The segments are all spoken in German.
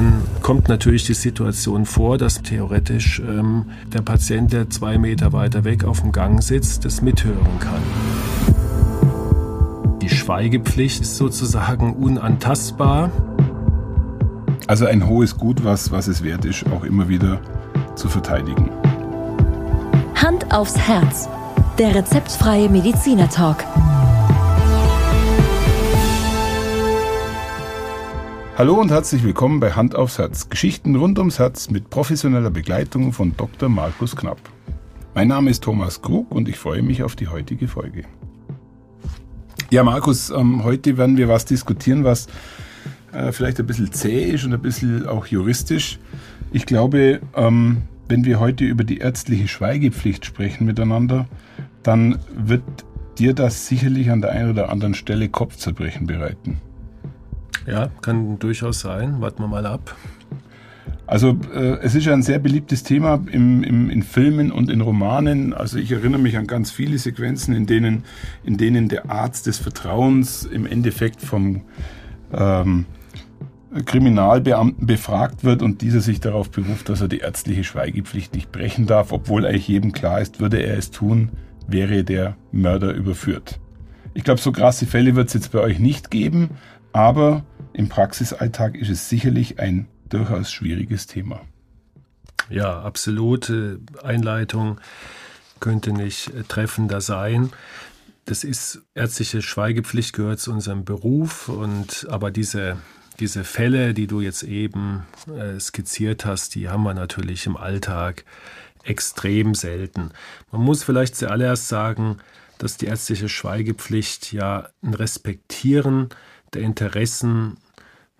dann kommt natürlich die Situation vor, dass theoretisch ähm, der Patient, der zwei Meter weiter weg auf dem Gang sitzt, das mithören kann. Die Schweigepflicht ist sozusagen unantastbar. Also ein hohes Gut, was, was es wert ist, auch immer wieder zu verteidigen. Hand aufs Herz. Der rezeptfreie Mediziner Hallo und herzlich willkommen bei Hand aufs Herz. Geschichten rund ums Herz mit professioneller Begleitung von Dr. Markus Knapp. Mein Name ist Thomas Krug und ich freue mich auf die heutige Folge. Ja, Markus, ähm, heute werden wir was diskutieren, was äh, vielleicht ein bisschen zäh ist und ein bisschen auch juristisch. Ich glaube, ähm, wenn wir heute über die ärztliche Schweigepflicht sprechen miteinander, dann wird dir das sicherlich an der einen oder anderen Stelle Kopfzerbrechen bereiten. Ja, kann durchaus sein. Warten wir mal ab. Also äh, es ist ja ein sehr beliebtes Thema im, im, in Filmen und in Romanen. Also ich erinnere mich an ganz viele Sequenzen, in denen, in denen der Arzt des Vertrauens im Endeffekt vom ähm, Kriminalbeamten befragt wird und dieser sich darauf beruft, dass er die ärztliche Schweigepflicht nicht brechen darf, obwohl eigentlich jedem klar ist, würde er es tun, wäre der Mörder überführt. Ich glaube, so krasse Fälle wird es jetzt bei euch nicht geben, aber im Praxisalltag ist es sicherlich ein durchaus schwieriges Thema. Ja, absolute Einleitung könnte nicht treffender sein. Das ist ärztliche Schweigepflicht gehört zu unserem Beruf und aber diese diese Fälle, die du jetzt eben äh, skizziert hast, die haben wir natürlich im Alltag extrem selten. Man muss vielleicht zuallererst sagen, dass die ärztliche Schweigepflicht ja ein Respektieren der Interessen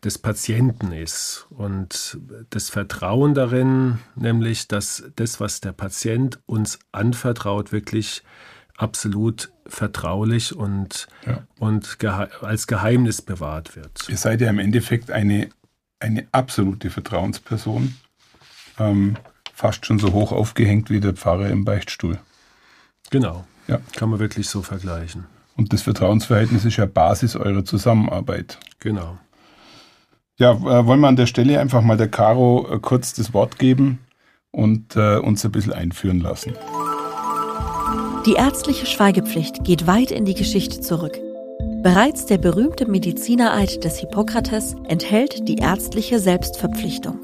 des Patienten ist und das Vertrauen darin, nämlich, dass das, was der Patient uns anvertraut, wirklich absolut vertraulich und, ja. und gehe als Geheimnis bewahrt wird. Ihr seid ja im Endeffekt eine, eine absolute Vertrauensperson, ähm, fast schon so hoch aufgehängt wie der Pfarrer im Beichtstuhl. Genau, ja. kann man wirklich so vergleichen. Und das Vertrauensverhältnis ist ja Basis eurer Zusammenarbeit. Genau. Ja, äh, wollen wir an der Stelle einfach mal der Caro äh, kurz das Wort geben und äh, uns ein bisschen einführen lassen. Die ärztliche Schweigepflicht geht weit in die Geschichte zurück. Bereits der berühmte Medizinereid des Hippokrates enthält die ärztliche Selbstverpflichtung.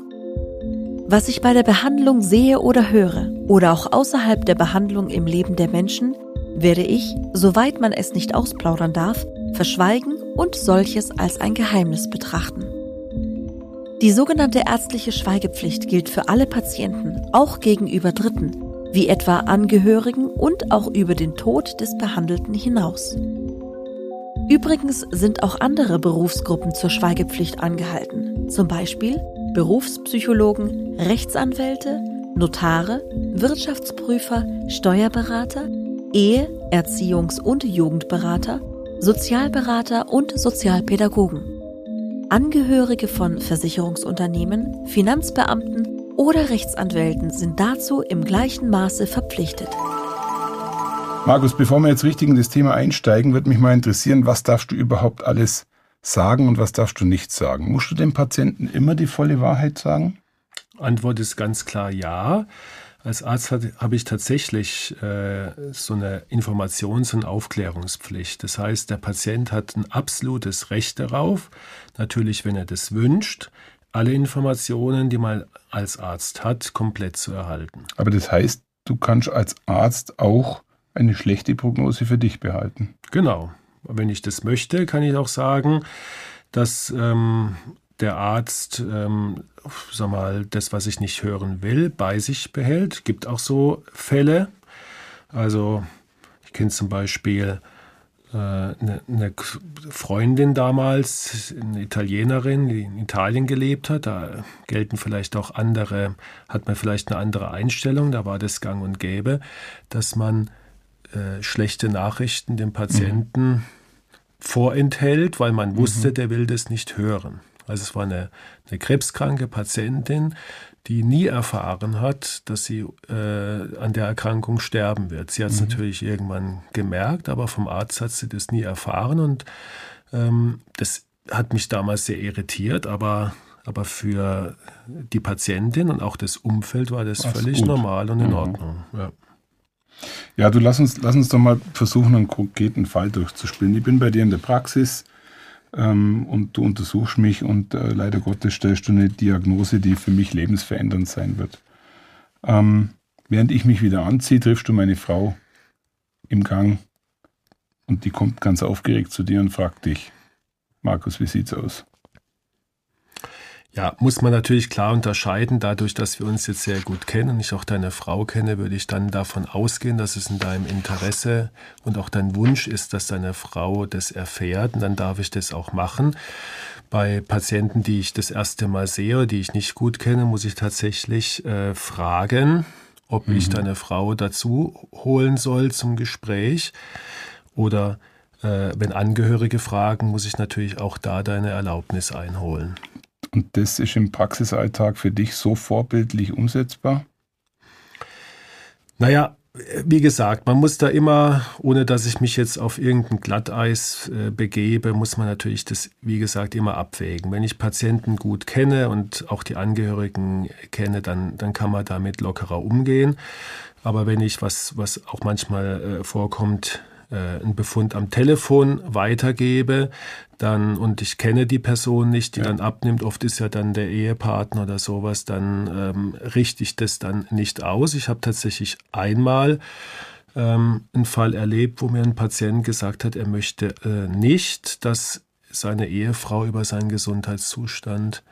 Was ich bei der Behandlung sehe oder höre oder auch außerhalb der Behandlung im Leben der Menschen, werde ich, soweit man es nicht ausplaudern darf, verschweigen und solches als ein Geheimnis betrachten. Die sogenannte ärztliche Schweigepflicht gilt für alle Patienten, auch gegenüber Dritten, wie etwa Angehörigen und auch über den Tod des Behandelten hinaus. Übrigens sind auch andere Berufsgruppen zur Schweigepflicht angehalten, zum Beispiel Berufspsychologen, Rechtsanwälte, Notare, Wirtschaftsprüfer, Steuerberater, Ehe-, Erziehungs- und Jugendberater, Sozialberater und Sozialpädagogen. Angehörige von Versicherungsunternehmen, Finanzbeamten oder Rechtsanwälten sind dazu im gleichen Maße verpflichtet. Markus, bevor wir jetzt richtig in das Thema einsteigen, würde mich mal interessieren, was darfst du überhaupt alles sagen und was darfst du nicht sagen? Musst du dem Patienten immer die volle Wahrheit sagen? Antwort ist ganz klar ja. Als Arzt habe ich tatsächlich äh, so eine Informations- und Aufklärungspflicht. Das heißt, der Patient hat ein absolutes Recht darauf, natürlich, wenn er das wünscht, alle Informationen, die man als Arzt hat, komplett zu erhalten. Aber das heißt, du kannst als Arzt auch eine schlechte Prognose für dich behalten. Genau. Wenn ich das möchte, kann ich auch sagen, dass ähm, der Arzt, ähm, sag mal, das, was ich nicht hören will, bei sich behält. Gibt auch so Fälle. Also ich kenne zum Beispiel äh, eine, eine, Freundin damals, eine Italienerin, die in Italien gelebt hat. Da gelten vielleicht auch andere, hat man vielleicht eine andere Einstellung. Da war das gang und gäbe, dass man äh, schlechte Nachrichten dem Patienten mhm. vorenthält, weil man wusste, mhm. der will das nicht hören. Also es war eine, eine krebskranke Patientin, die nie erfahren hat, dass sie äh, an der Erkrankung sterben wird. Sie hat es mhm. natürlich irgendwann gemerkt, aber vom Arzt hat sie das nie erfahren und ähm, das hat mich damals sehr irritiert, aber Aber für die Patientin und auch das Umfeld war das Ach, völlig gut. normal und in mhm. Ordnung. Ja. ja, du lass uns, lass uns doch mal versuchen, einen konkreten Fall durchzuspielen. Ich bin bei dir in der Praxis ähm, und du untersuchst mich und äh, leider Gottes stellst du eine Diagnose, die für mich lebensverändernd sein wird. Ähm, während ich mich wieder anziehe, triffst du meine Frau im Gang und die kommt ganz aufgeregt zu dir und fragt dich, Markus, wie sieht's aus? Ja, muss man natürlich klar unterscheiden. Dadurch, dass wir uns jetzt sehr gut kennen und ich auch deine Frau kenne, würde ich dann davon ausgehen, dass es in deinem Interesse und auch dein Wunsch ist, dass deine Frau das erfährt. Und dann darf ich das auch machen. Bei Patienten, die ich das erste Mal sehe, die ich nicht gut kenne, muss ich tatsächlich äh, fragen, ob mhm. ich deine Frau dazu holen soll zum Gespräch oder äh, wenn Angehörige fragen, muss ich natürlich auch da deine Erlaubnis einholen. Und das ist im Praxisalltag für dich so vorbildlich umsetzbar? Naja, wie gesagt, man muss da immer, ohne dass ich mich jetzt auf irgendein Glatteis äh, begebe, muss man natürlich das, wie gesagt, immer abwägen. Wenn ich Patienten gut kenne und auch die Angehörigen kenne, dann, dann kann man damit lockerer umgehen. Aber wenn ich, was, was auch manchmal äh, vorkommt, äh, einen Befund am Telefon weitergebe, dann und ich kenne die Person nicht, die ja. dann abnimmt, oft ist ja dann der Ehepartner oder sowas, dann ähm, richte ich das dann nicht aus. Ich habe tatsächlich einmal ähm, einen Fall erlebt, wo mir ein Patient gesagt hat, er möchte äh, nicht, dass seine Ehefrau über seinen Gesundheitszustand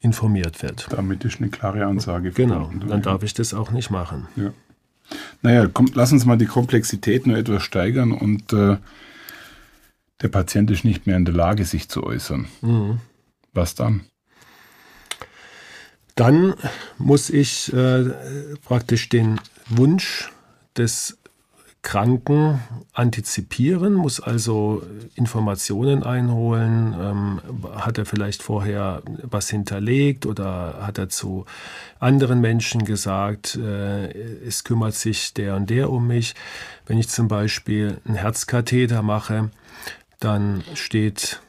informiert wird. Damit ist eine klare Ansage. Genau, dann darf ich das auch nicht machen. Ja. Naja, komm, lass uns mal die Komplexität nur etwas steigern und äh, der Patient ist nicht mehr in der Lage, sich zu äußern. Mhm. Was dann? Dann muss ich äh, praktisch den Wunsch des Kranken antizipieren, muss also Informationen einholen. Ähm, hat er vielleicht vorher was hinterlegt oder hat er zu anderen Menschen gesagt, äh, es kümmert sich der und der um mich. Wenn ich zum Beispiel einen Herzkatheter mache, dann steht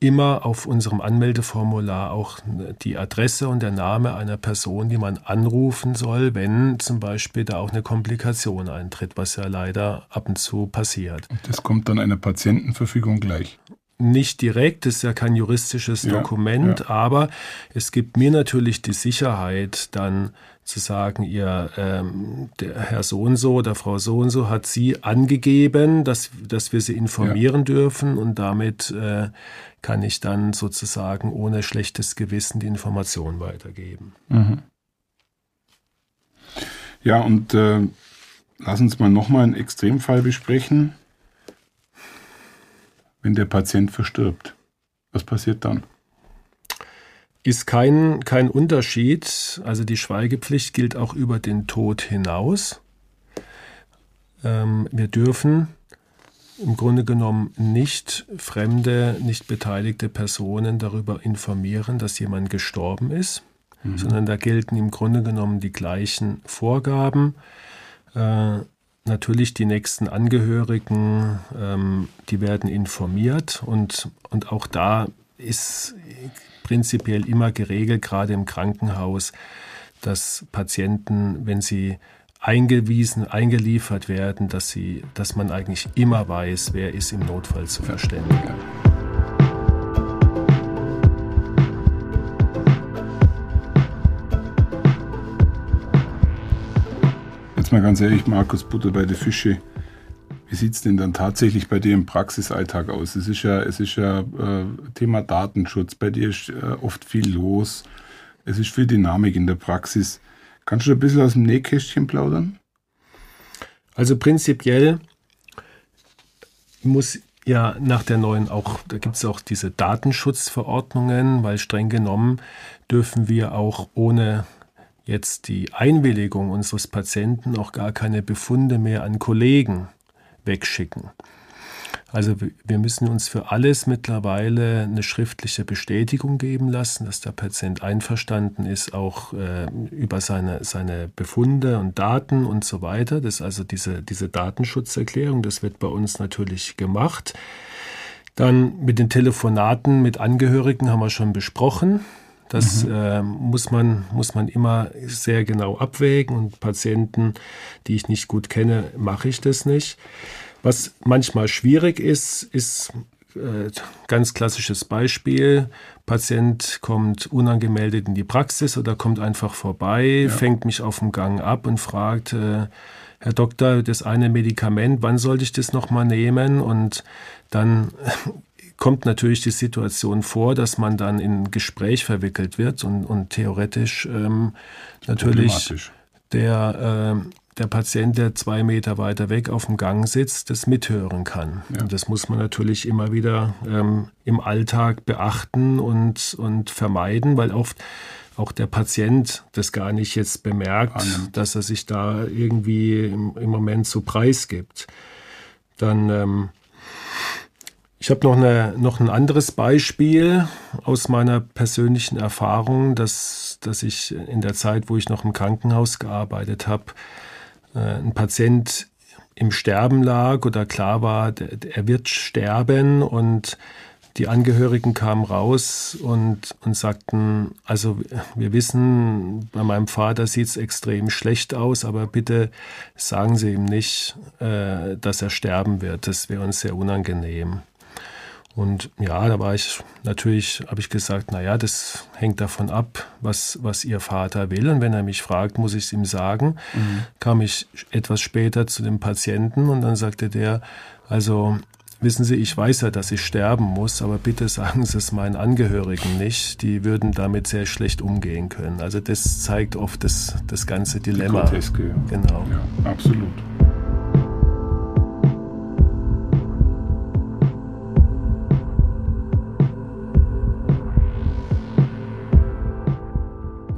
immer auf unserem Anmeldeformular auch die Adresse und der Name einer Person, die man anrufen soll, wenn zum Beispiel da auch eine Komplikation eintritt, was ja leider ab und zu passiert. Das kommt dann einer Patientenverfügung gleich nicht direkt, das ist ja kein juristisches ja, Dokument, ja. aber es gibt mir natürlich die Sicherheit, dann zu sagen, ihr ähm, der Herr so und so oder Frau so und so hat sie angegeben, dass, dass wir sie informieren ja. dürfen und damit äh, kann ich dann sozusagen ohne schlechtes Gewissen die Information weitergeben. Mhm. Ja, und äh, lass uns mal nochmal einen Extremfall besprechen wenn der Patient verstirbt? Was passiert dann? Ist kein, kein Unterschied. Also die Schweigepflicht gilt auch über den Tod hinaus. Ähm, wir dürfen im Grunde genommen nicht fremde, nicht beteiligte Personen darüber informieren, dass jemand gestorben ist, mhm. sondern da gelten im Grunde genommen die gleichen Vorgaben. Äh, Natürlich die nächsten Angehörigen, ähm, die werden informiert und, und auch da ist prinzipiell immer geregelt, gerade im Krankenhaus, dass Patienten, wenn sie eingewiesen, eingeliefert werden, dass, sie, dass man eigentlich immer weiß, wer ist im Notfall zu verständigen. mal ganz ehrlich, Markus, Butter bei den Fische. Wie sieht es denn dann tatsächlich bei dir im Praxisalltag aus? Es ist ja, es ist ja äh, Thema Datenschutz. Bei dir ist äh, oft viel los. Es ist viel Dynamik in der Praxis. Kannst du ein bisschen aus dem Nähkästchen plaudern? Also prinzipiell muss ja nach der neuen auch, da gibt es auch diese Datenschutzverordnungen, weil streng genommen dürfen wir auch ohne jetzt die Einwilligung unseres Patienten auch gar keine Befunde mehr an Kollegen wegschicken. Also wir müssen uns für alles mittlerweile eine schriftliche Bestätigung geben lassen, dass der Patient einverstanden ist, auch äh, über seine, seine Befunde und Daten und so weiter. Das ist also diese, diese Datenschutzerklärung, das wird bei uns natürlich gemacht. Dann mit den Telefonaten mit Angehörigen haben wir schon besprochen. Das mhm. äh, muss, man, muss man immer sehr genau abwägen und Patienten, die ich nicht gut kenne, mache ich das nicht. Was manchmal schwierig ist, ist äh, ganz klassisches Beispiel. Patient kommt unangemeldet in die Praxis oder kommt einfach vorbei, ja. fängt mich auf dem Gang ab und fragt, äh, Herr Doktor, das eine Medikament, wann sollte ich das nochmal nehmen? Und dann kommt natürlich die Situation vor, dass man dann in ein Gespräch verwickelt wird und, und theoretisch ähm, natürlich der, äh, der Patient, der zwei Meter weiter weg auf dem Gang sitzt, das mithören kann. Ja. Und das muss man natürlich immer wieder ähm, im Alltag beachten und, und vermeiden, weil oft auch der Patient das gar nicht jetzt bemerkt, Annimmt. dass er sich da irgendwie im, im Moment so preisgibt. Dann, ähm, ich habe noch, noch ein anderes Beispiel aus meiner persönlichen Erfahrung, dass, dass ich in der Zeit, wo ich noch im Krankenhaus gearbeitet habe, äh, ein Patient im Sterben lag oder klar war, der, er wird sterben und die Angehörigen kamen raus und, und sagten, also wir wissen, bei meinem Vater sieht es extrem schlecht aus, aber bitte sagen Sie ihm nicht, äh, dass er sterben wird. Das wäre uns sehr unangenehm. Und ja, da war ich natürlich, habe ich gesagt, naja, das hängt davon ab, was, was Ihr Vater will. Und wenn er mich fragt, muss ich es ihm sagen. Mhm. Kam ich etwas später zu dem Patienten und dann sagte der, also Wissen Sie, ich weiß ja, dass ich sterben muss, aber bitte sagen Sie es meinen Angehörigen nicht. Die würden damit sehr schlecht umgehen können. Also das zeigt oft das, das ganze Dilemma. Die Groteske. Genau. Ja, absolut.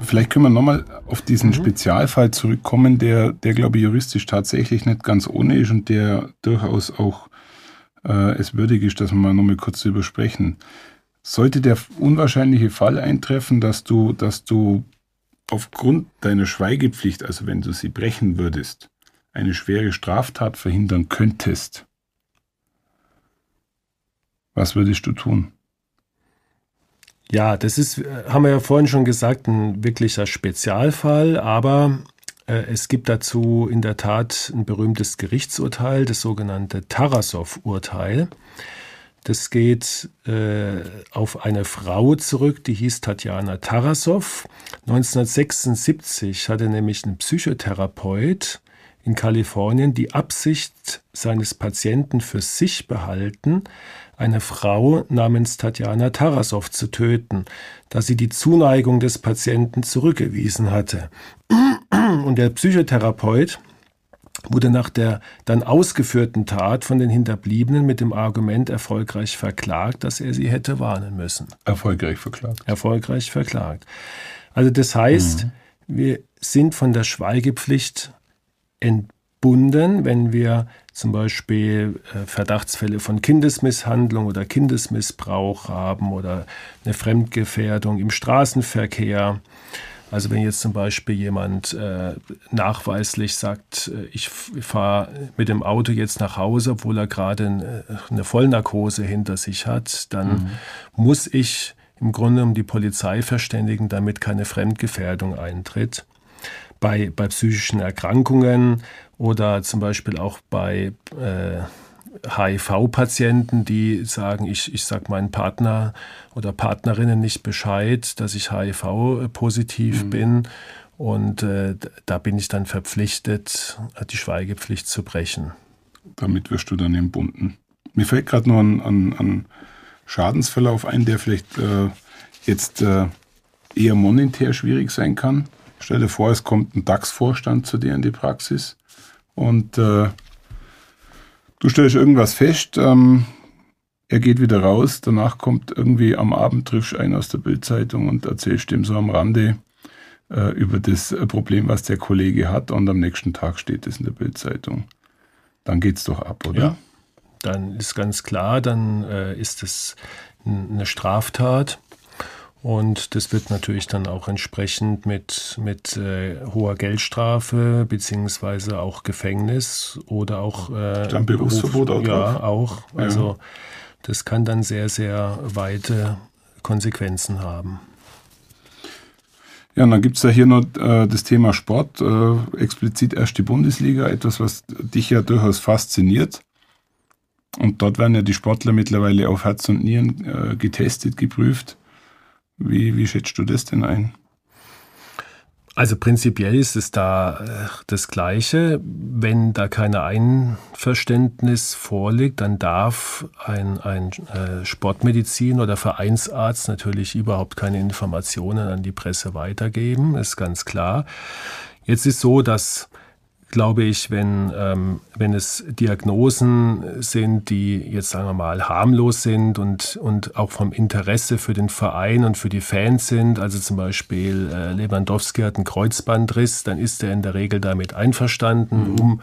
Vielleicht können wir nochmal auf diesen mhm. Spezialfall zurückkommen, der, der, glaube ich, juristisch tatsächlich nicht ganz ohne ist und der durchaus auch äh, es würdig ist, dass wir mal nochmal kurz darüber sprechen. Sollte der unwahrscheinliche Fall eintreffen, dass du, dass du aufgrund deiner Schweigepflicht, also wenn du sie brechen würdest, eine schwere Straftat verhindern könntest, was würdest du tun? Ja, das ist, haben wir ja vorhin schon gesagt, ein wirklicher Spezialfall, aber äh, es gibt dazu in der Tat ein berühmtes Gerichtsurteil, das sogenannte Tarasow-Urteil. Das geht äh, auf eine Frau zurück, die hieß Tatjana Tarasow. 1976 hatte nämlich ein Psychotherapeut in Kalifornien die Absicht seines Patienten für sich behalten, eine Frau namens Tatjana Tarasow zu töten, da sie die Zuneigung des Patienten zurückgewiesen hatte. Und der Psychotherapeut wurde nach der dann ausgeführten Tat von den Hinterbliebenen mit dem Argument erfolgreich verklagt, dass er sie hätte warnen müssen. Erfolgreich verklagt. Erfolgreich verklagt. Also das heißt, mhm. wir sind von der Schweigepflicht entbunden, wenn wir zum Beispiel äh, Verdachtsfälle von Kindesmisshandlung oder Kindesmissbrauch haben oder eine Fremdgefährdung im Straßenverkehr also wenn jetzt zum Beispiel jemand äh, nachweislich sagt, äh, ich fahre mit dem Auto jetzt nach Hause, obwohl er gerade eine, äh, eine Vollnarkose hinter sich hat, dann mhm. muss ich im Grunde um die Polizei verständigen, damit keine Fremdgefährdung eintritt. Bei, bei psychischen Erkrankungen oder zum Beispiel auch bei äh, HIV-Patienten, die sagen, ich, ich sage meinen Partner oder Partnerinnen nicht Bescheid, dass ich HIV-positiv mhm. bin. Und äh, da bin ich dann verpflichtet, die Schweigepflicht zu brechen. Damit wirst du dann entbunden. Mir fällt gerade nur ein, ein, ein, Schadensverlauf ein, der vielleicht äh, jetzt äh, eher monetär schwierig sein kann. Stell dir vor, es kommt ein DAX-Vorstand zu dir in die Praxis und äh, Du stellst irgendwas fest, ähm, er geht wieder raus, danach kommt irgendwie am Abend triffst einen aus der Bildzeitung und erzählst ihm so am Rande äh, über das Problem, was der Kollege hat und am nächsten Tag steht es in der Bildzeitung. Dann geht's doch ab, oder? Ja, dann ist ganz klar, dann äh, ist es eine Straftat und das wird natürlich dann auch entsprechend mit, mit äh, hoher Geldstrafe beziehungsweise auch Gefängnis oder auch äh, dann Berufsverbot auch Ja, auch. Also ja. das kann dann sehr, sehr weite Konsequenzen haben. Ja, und dann gibt es ja hier noch äh, das Thema Sport, äh, explizit erst die Bundesliga, etwas, was dich ja durchaus fasziniert. Und dort werden ja die Sportler mittlerweile auf Herz und Nieren äh, getestet, geprüft. Wie, wie schätzt du das denn ein? Also prinzipiell ist es da äh, das Gleiche. Wenn da kein Einverständnis vorliegt, dann darf ein, ein äh, Sportmedizin oder Vereinsarzt natürlich überhaupt keine Informationen an die Presse weitergeben, ist ganz klar. Jetzt ist so, dass glaube ich, wenn, ähm, wenn es Diagnosen sind, die jetzt sagen wir mal harmlos sind und, und auch vom Interesse für den Verein und für die Fans sind, also zum Beispiel äh, Lewandowski hat einen Kreuzbandriss, dann ist er in der Regel damit einverstanden, mhm. um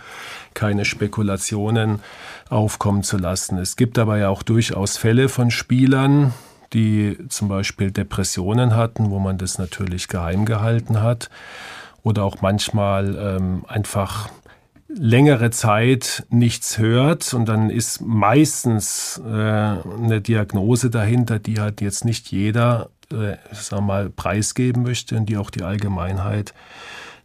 keine Spekulationen aufkommen zu lassen. Es gibt aber ja auch durchaus Fälle von Spielern, die zum Beispiel Depressionen hatten, wo man das natürlich geheim gehalten hat oder auch manchmal ähm, einfach längere Zeit nichts hört und dann ist meistens äh, eine Diagnose dahinter, die halt jetzt nicht jeder, äh, sag mal, preisgeben möchte und die auch die Allgemeinheit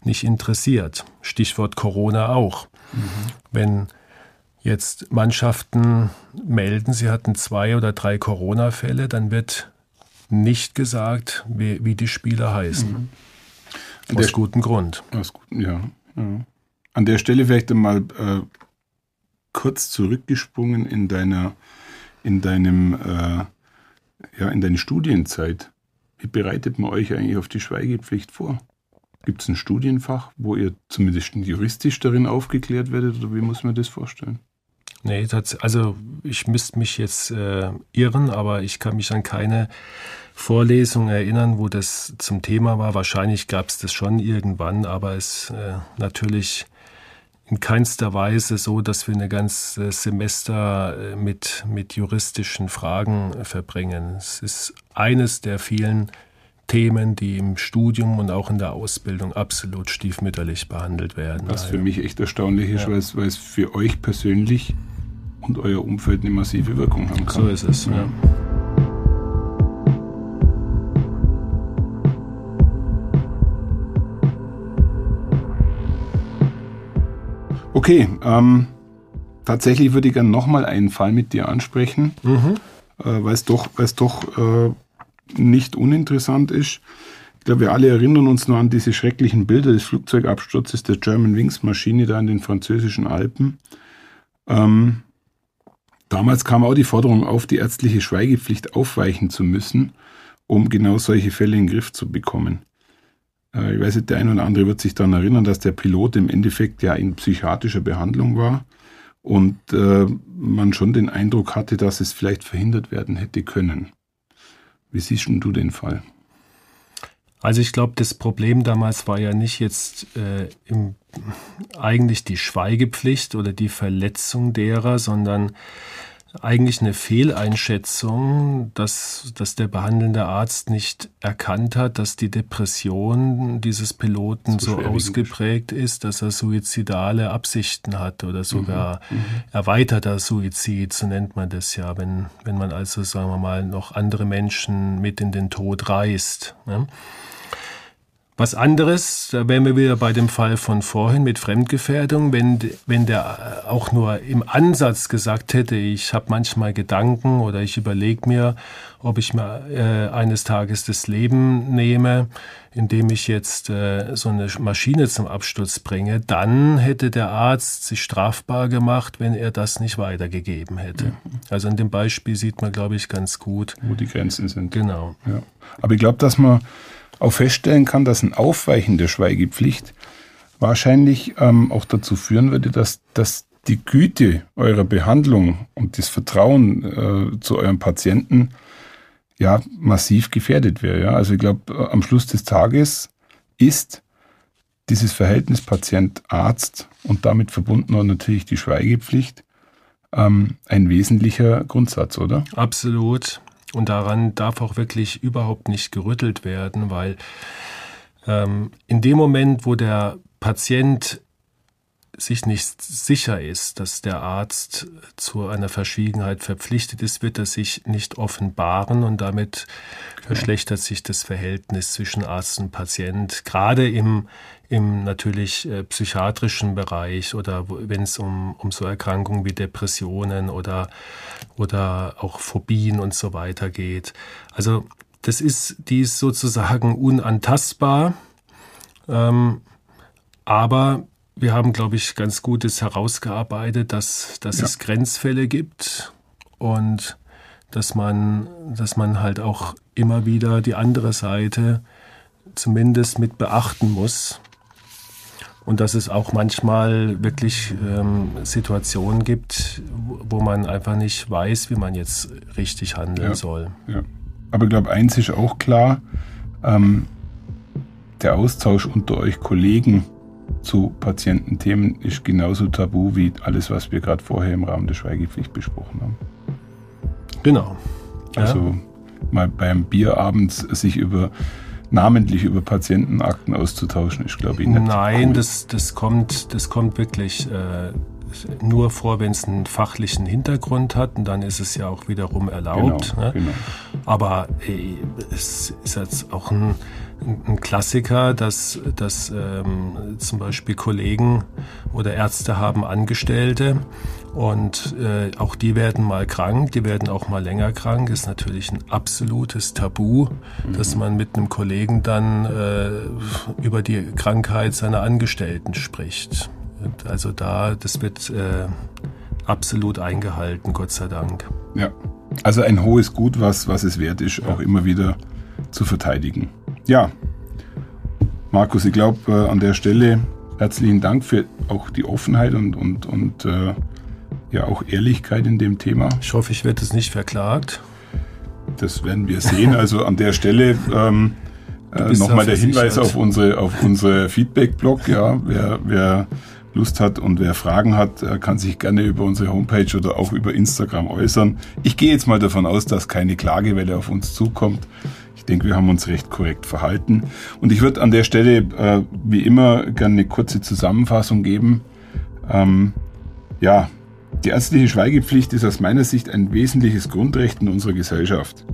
nicht interessiert. Stichwort Corona auch. Mhm. Wenn jetzt Mannschaften melden, sie hatten zwei oder drei Corona-Fälle, dann wird nicht gesagt, wie, wie die Spieler heißen. Mhm. Aus der, gutem Grund. Aus ja, ja. An der Stelle vielleicht einmal äh, kurz zurückgesprungen in deiner, in deinem, äh, ja, in deine Studienzeit. Wie bereitet man euch eigentlich auf die Schweigepflicht vor? Gibt es ein Studienfach, wo ihr zumindest juristisch darin aufgeklärt werdet oder wie muss man das vorstellen? Nee, das, also ich müsste mich jetzt äh, irren, aber ich kann mich an keine Vorlesung erinnern, wo das zum Thema war. Wahrscheinlich gab es das schon irgendwann, aber es äh, natürlich in keinster Weise so, dass wir eine ganze Semester äh, mit, mit juristischen Fragen verbringen. Es ist eines der vielen Themen, die im Studium und auch in der Ausbildung absolut stiefmütterlich behandelt werden. Was für mich echt erstaunlich ist, ja. weil, es, weil es für euch persönlich und euer Umfeld eine massive Wirkung haben kann. So ist es, ja. Okay, ähm, tatsächlich würde ich gerne nochmal einen Fall mit dir ansprechen, mhm. äh, weil es doch, weil's doch äh, nicht uninteressant ist. Ich glaube, wir alle erinnern uns nur an diese schrecklichen Bilder des Flugzeugabsturzes der German Wings Maschine da in den französischen Alpen. Ähm, Damals kam auch die Forderung auf, die ärztliche Schweigepflicht aufweichen zu müssen, um genau solche Fälle in den Griff zu bekommen. Äh, ich weiß nicht, der eine oder andere wird sich daran erinnern, dass der Pilot im Endeffekt ja in psychiatrischer Behandlung war und äh, man schon den Eindruck hatte, dass es vielleicht verhindert werden hätte können. Wie siehst du den Fall? Also ich glaube, das Problem damals war ja nicht jetzt äh, im, eigentlich die Schweigepflicht oder die Verletzung derer, sondern eigentlich eine Fehleinschätzung, dass, dass der behandelnde Arzt nicht erkannt hat, dass die Depression dieses Piloten so, so ausgeprägt ist, dass er suizidale Absichten hat oder sogar mhm, mhm. erweiterter Suizid, so nennt man das ja, wenn, wenn man also, sagen wir mal, noch andere Menschen mit in den Tod reißt. Ne? Was anderes, da wären wir wieder bei dem Fall von vorhin mit Fremdgefährdung, wenn, wenn der auch nur im Ansatz gesagt hätte, ich habe manchmal Gedanken oder ich überlege mir, ob ich mir äh, eines Tages das Leben nehme, indem ich jetzt äh, so eine Maschine zum Absturz bringe, dann hätte der Arzt sich strafbar gemacht, wenn er das nicht weitergegeben hätte. Mhm. Also in dem Beispiel sieht man, glaube ich, ganz gut, wo die Grenzen sind. Genau. Ja. Aber ich glaube, dass man auch feststellen kann, dass ein Aufweichen der Schweigepflicht wahrscheinlich ähm, auch dazu führen würde, dass, dass die Güte eurer Behandlung und das Vertrauen äh, zu eurem Patienten ja massiv gefährdet wäre. Ja? Also ich glaube, äh, am Schluss des Tages ist dieses Verhältnis Patient-Arzt und damit verbunden auch natürlich die Schweigepflicht ähm, ein wesentlicher Grundsatz, oder? Absolut. Und daran darf auch wirklich überhaupt nicht gerüttelt werden, weil ähm, in dem Moment, wo der Patient sich nicht sicher ist, dass der Arzt zu einer Verschwiegenheit verpflichtet ist, wird er sich nicht offenbaren und damit verschlechtert sich das Verhältnis zwischen Arzt und Patient, gerade im, im natürlich äh, psychiatrischen Bereich oder wenn es um, um so Erkrankungen wie Depressionen oder, oder auch Phobien und so weiter geht. Also das ist, die ist sozusagen unantastbar, ähm, aber wir haben, glaube ich, ganz Gutes herausgearbeitet, dass, dass ja. es Grenzfälle gibt und dass man, dass man halt auch immer wieder die andere Seite zumindest mit beachten muss. Und dass es auch manchmal wirklich ähm, Situationen gibt, wo man einfach nicht weiß, wie man jetzt richtig handeln ja, soll. Ja. Aber ich glaube, eins ist auch klar, ähm, der Austausch unter euch Kollegen zu Patiententhemen ist genauso tabu wie alles, was wir gerade vorher im Rahmen der Schweigepflicht besprochen haben. Genau. Ja. Also mal beim Bierabend sich über namentlich über Patientenakten auszutauschen, ist glaube ich nicht. Nein, cool. das, das, kommt, das kommt wirklich äh, nur vor, wenn es einen fachlichen Hintergrund hat und dann ist es ja auch wiederum erlaubt. Genau, ne? genau. Aber äh, es ist jetzt auch ein ein Klassiker, dass, dass ähm, zum Beispiel Kollegen oder Ärzte haben Angestellte und äh, auch die werden mal krank, die werden auch mal länger krank. Ist natürlich ein absolutes Tabu, mhm. dass man mit einem Kollegen dann äh, über die Krankheit seiner Angestellten spricht. Also da, das wird äh, absolut eingehalten, Gott sei Dank. Ja, also ein hohes Gut, was, was es wert ist, ja. auch immer wieder zu verteidigen. Ja, Markus, ich glaube äh, an der Stelle herzlichen Dank für auch die Offenheit und, und, und äh, ja auch Ehrlichkeit in dem Thema. Ich hoffe, ich werde es nicht verklagt. Das werden wir sehen. Also an der Stelle ähm, äh, nochmal der Hinweis auf unsere, auf unsere Feedback-Blog. Ja, wer, wer Lust hat und wer Fragen hat, kann sich gerne über unsere Homepage oder auch über Instagram äußern. Ich gehe jetzt mal davon aus, dass keine Klagewelle auf uns zukommt denke, wir haben uns recht korrekt verhalten. Und ich würde an der Stelle, äh, wie immer, gerne eine kurze Zusammenfassung geben. Ähm, ja, die ärztliche Schweigepflicht ist aus meiner Sicht ein wesentliches Grundrecht in unserer Gesellschaft.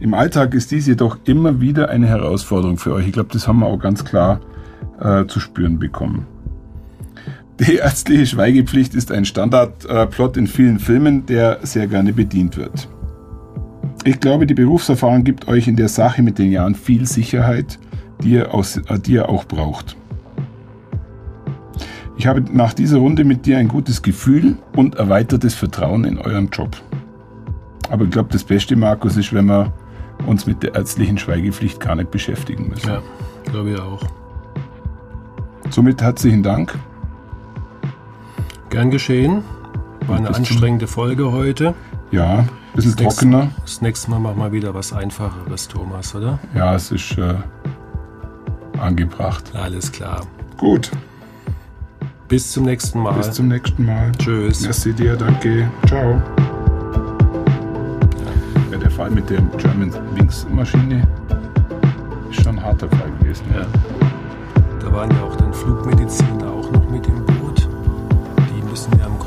Im Alltag ist dies jedoch immer wieder eine Herausforderung für euch. Ich glaube, das haben wir auch ganz klar äh, zu spüren bekommen. Die ärztliche Schweigepflicht ist ein Standardplot äh, in vielen Filmen, der sehr gerne bedient wird. Ich glaube, die Berufserfahrung gibt euch in der Sache mit den Jahren viel Sicherheit, die ihr, aus, äh, die ihr auch braucht. Ich habe nach dieser Runde mit dir ein gutes Gefühl und erweitertes Vertrauen in euren Job. Aber ich glaube, das Beste, Markus, ist, wenn wir uns mit der ärztlichen Schweigepflicht gar nicht beschäftigen müssen. Ja, glaube ich auch. Somit herzlichen Dank. Gern geschehen. War eine anstrengende Folge heute. Ja, bisschen das trockener. Nächste, das nächste Mal machen wir wieder was Einfacheres, Thomas, oder? Ja, es ist äh, angebracht. Alles klar. Gut. Bis zum nächsten Mal. Bis zum nächsten Mal. Tschüss. Merci dir, danke. Ciao. Ja, der Fall mit der German Wings Maschine ist schon ein harter Fall gewesen. Ja. Da waren ja auch dann Flugmediziner auch noch mit im Boot. Die müssen ja am